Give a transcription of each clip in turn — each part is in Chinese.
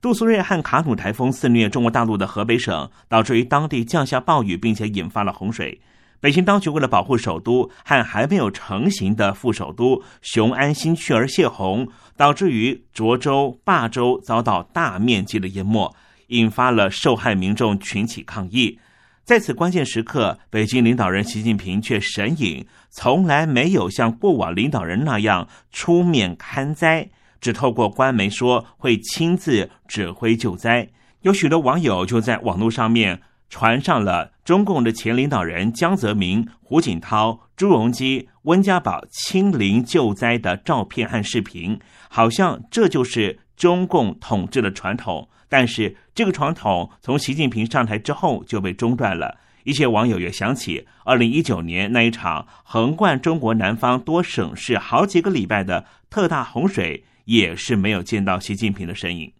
杜苏芮和卡努台风肆虐中国大陆的河北省，导致于当地降下暴雨，并且引发了洪水。北京当局为了保护首都和还没有成型的副首都雄安新区而泄洪，导致于涿州、霸州遭到大面积的淹没，引发了受害民众群起抗议。在此关键时刻，北京领导人习近平却神隐，从来没有像过往领导人那样出面看灾。只透过官媒说会亲自指挥救灾，有许多网友就在网络上面传上了中共的前领导人江泽民、胡锦涛、朱镕基、温家宝亲临救灾的照片和视频，好像这就是中共统治的传统。但是这个传统从习近平上台之后就被中断了。一些网友也想起二零一九年那一场横贯中国南方多省市好几个礼拜的特大洪水。也是没有见到习近平的身影，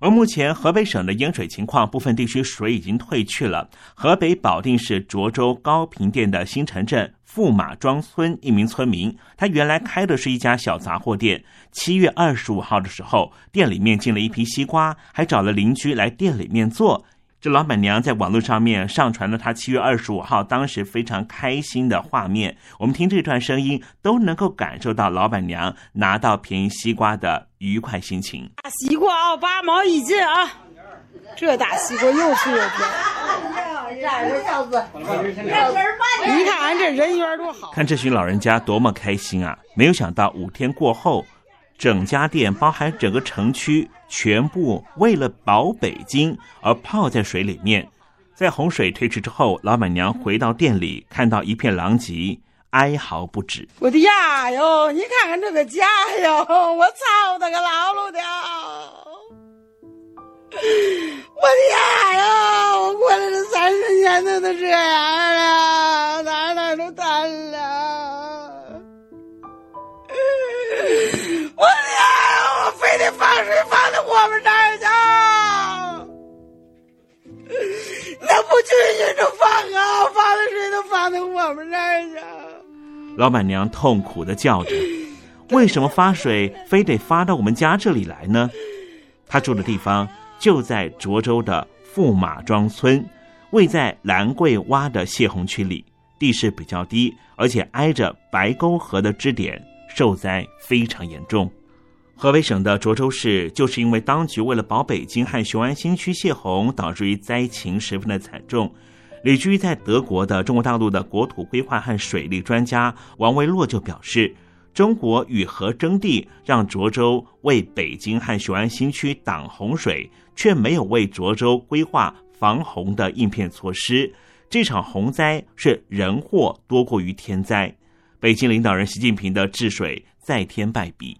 而目前河北省的淹水情况，部分地区水已经退去了。河北保定市涿州高平店的新城镇驸马庄村一名村民，他原来开的是一家小杂货店。七月二十五号的时候，店里面进了一批西瓜，还找了邻居来店里面做。这老板娘在网络上面上传了她七月二十五号当时非常开心的画面，我们听这段声音都能够感受到老板娘拿到便宜西瓜的愉快心情。大西瓜啊，八毛一斤啊！这大西瓜又脆又甜。你看俺这人缘多好，看这群老人家多么开心啊！没有想到五天过后。整家店包含整个城区，全部为了保北京而泡在水里面。在洪水退去之后，老板娘回到店里，看到一片狼藉，哀嚎不止。我的呀哟，你看看这个家哟，我操那个老了的！我的呀哟，我过来这三十年都都这样了，不允许这放啊！放的水都发到我们这儿去。老板娘痛苦的叫着：“ 为什么发水非得发到我们家这里来呢？”她住的地方就在涿州的驸马庄村，位在兰桂洼的泄洪区里，地势比较低，而且挨着白沟河的支点。受灾非常严重，河北省的涿州市就是因为当局为了保北京和雄安新区泄洪，导致于灾情十分的惨重。旅居在德国的中国大陆的国土规划和水利专家王维洛就表示，中国与河争地，让涿州为北京和雄安新区挡洪水，却没有为涿州规划防洪的应变措施。这场洪灾是人祸多过于天灾。北京领导人习近平的治水再添败笔，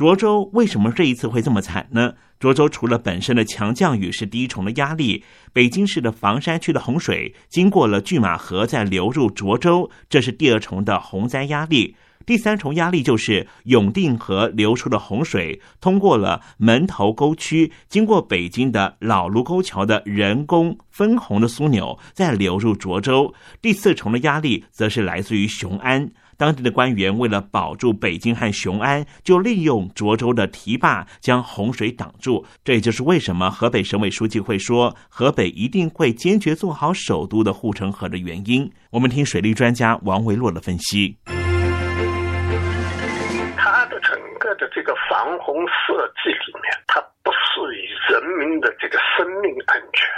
涿州为什么这一次会这么惨呢？涿州除了本身的强降雨是第一重的压力，北京市的房山区的洪水经过了拒马河再流入涿州，这是第二重的洪灾压力。第三重压力就是永定河流出的洪水通过了门头沟区，经过北京的老卢沟桥的人工分洪的枢纽，再流入涿州。第四重的压力则是来自于雄安。当地的官员为了保住北京和雄安，就利用涿州的堤坝将洪水挡住。这也就是为什么河北省委书记会说河北一定会坚决做好首都的护城河的原因。我们听水利专家王维洛的分析。个的这个防洪设计里面，它不是以人民的这个生命安全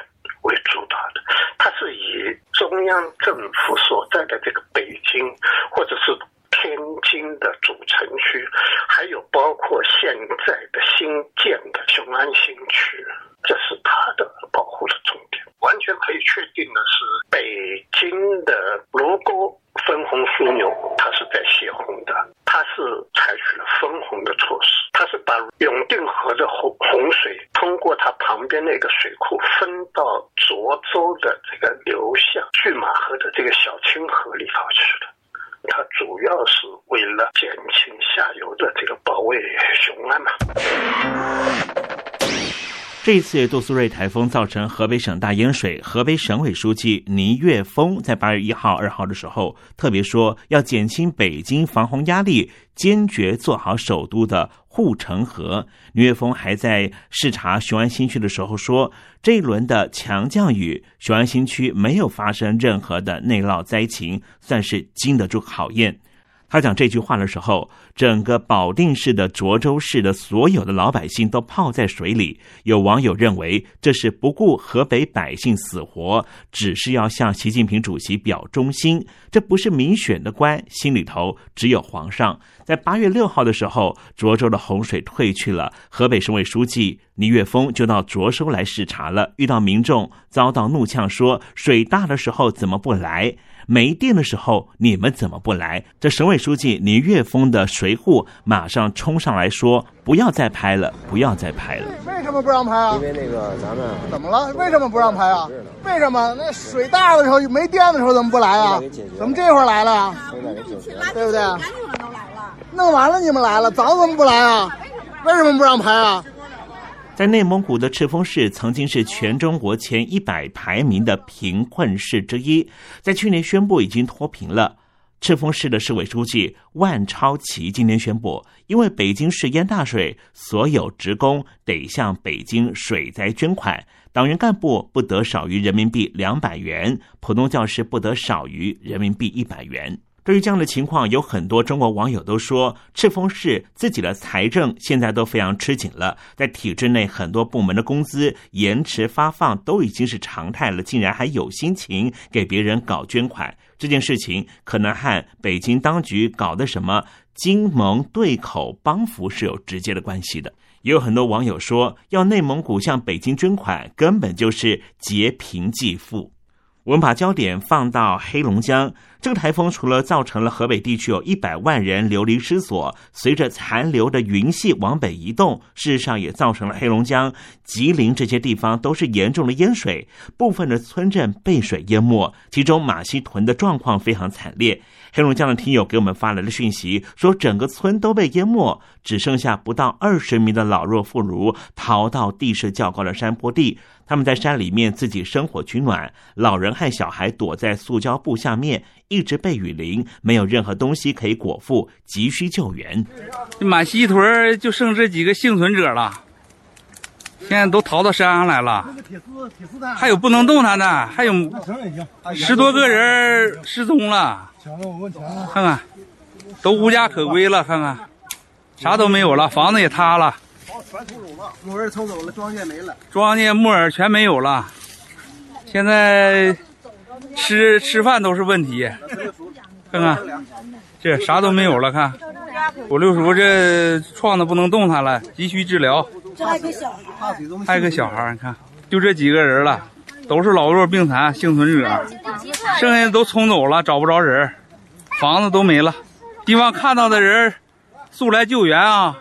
为主导的，它是以中央政府所在的这个北京。或者是天津的主城区，还有包括现在的新建的雄安新区，这是它的保护的重点。完全可以确定的是，北京的卢沟分洪枢纽，它是在泄洪的，它是采取了分洪的措施，它是把永定河的洪洪水通过它边那个水库分到涿的这个流向拒马河的这个小清河里头去了。它主要是为了减轻下游的这个保卫雄安嘛。这一次杜苏芮台风造成河北省大淹水，河北省委书记倪岳峰在八月一号、二号的时候特别说，要减轻北京防洪压力，坚决做好首都的护城河。倪岳峰还在视察雄安新区的时候说，这一轮的强降雨，雄安新区没有发生任何的内涝灾情，算是经得住考验。他讲这句话的时候，整个保定市的涿州市的所有的老百姓都泡在水里。有网友认为这是不顾河北百姓死活，只是要向习近平主席表忠心。这不是民选的官，心里头只有皇上。在八月六号的时候，涿州的洪水退去了，河北省委书记倪岳峰就到涿州来视察了。遇到民众遭到怒呛，说水大的时候怎么不来？没电的时候，你们怎么不来？这省委书记倪岳峰的随扈马上冲上来说：“不要再拍了，不要再拍了。”为什么不让拍啊？因为那个咱们怎么了？为什么不让拍啊？为什么？那水大的时候没电的时候怎么不来啊？怎么这会儿来了呀？对不对？弄完了你们来了，早怎么不来啊？为什么不让拍啊？在内蒙古的赤峰市曾经是全中国前一百排名的贫困市之一，在去年宣布已经脱贫了。赤峰市的市委书记万超奇今天宣布，因为北京市淹大水，所有职工得向北京水灾捐款，党员干部不得少于人民币两百元，普通教师不得少于人民币一百元。对于这样的情况，有很多中国网友都说，赤峰市自己的财政现在都非常吃紧了，在体制内很多部门的工资延迟发放都已经是常态了，竟然还有心情给别人搞捐款，这件事情可能和北京当局搞的什么金盟对口帮扶是有直接的关系的。也有很多网友说，要内蒙古向北京捐款，根本就是劫贫济富。我们把焦点放到黑龙江。这个台风除了造成了河北地区有一百万人流离失所，随着残留的云系往北移动，事实上也造成了黑龙江、吉林这些地方都是严重的淹水，部分的村镇被水淹没，其中马溪屯的状况非常惨烈。黑龙江的听友给我们发来了讯息，说整个村都被淹没，只剩下不到二十名的老弱妇孺逃到地势较高的山坡地。他们在山里面自己生火取暖，老人和小孩躲在塑胶布下面，一直被雨淋，没有任何东西可以果腹，急需救援。满溪屯就剩这几个幸存者了，现在都逃到山上来了，还有不能动弹的，还有十多个人失踪了。看看，都无家可归了，看看，啥都没有了，房子也塌了。全偷走了，木耳冲走了，庄稼没了，庄稼木耳全没有了。现在吃吃饭都是问题。看看，这啥都没有了。看，我六叔这创的不能动弹了，急需治疗。这还个小孩，还有个小孩，你看，就这几个人了，都是老弱病残幸存者，剩下的都冲走了，找不着人，房子都没了。希望看到的人速来救援啊！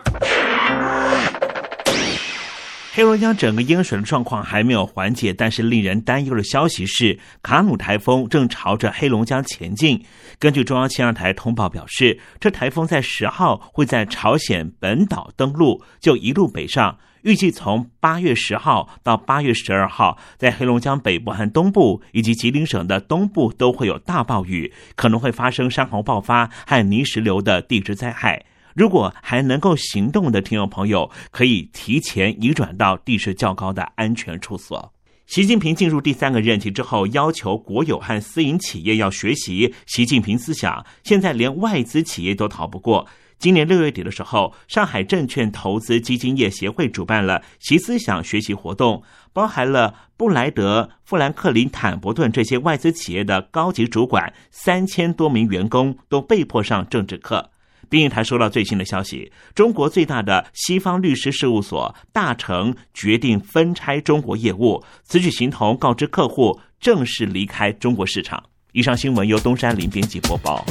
黑龙江整个淹水的状况还没有缓解，但是令人担忧的消息是，卡努台风正朝着黑龙江前进。根据中央气象台通报表示，这台风在十号会在朝鲜本岛登陆，就一路北上，预计从八月十号到八月十二号，在黑龙江北部和东部以及吉林省的东部都会有大暴雨，可能会发生山洪爆发和泥石流的地质灾害。如果还能够行动的听众朋友，可以提前移转到地势较高的安全处所。习近平进入第三个任期之后，要求国有和私营企业要学习习近平思想。现在连外资企业都逃不过。今年六月底的时候，上海证券投资基金业协会主办了习思想学习活动，包含了布莱德、富兰克林、坦博顿这些外资企业的高级主管，三千多名员工都被迫上政治课。并一台收到最新的消息，中国最大的西方律师事务所大成决定分拆中国业务，此举形同告知客户正式离开中国市场。以上新闻由东山林编辑播报。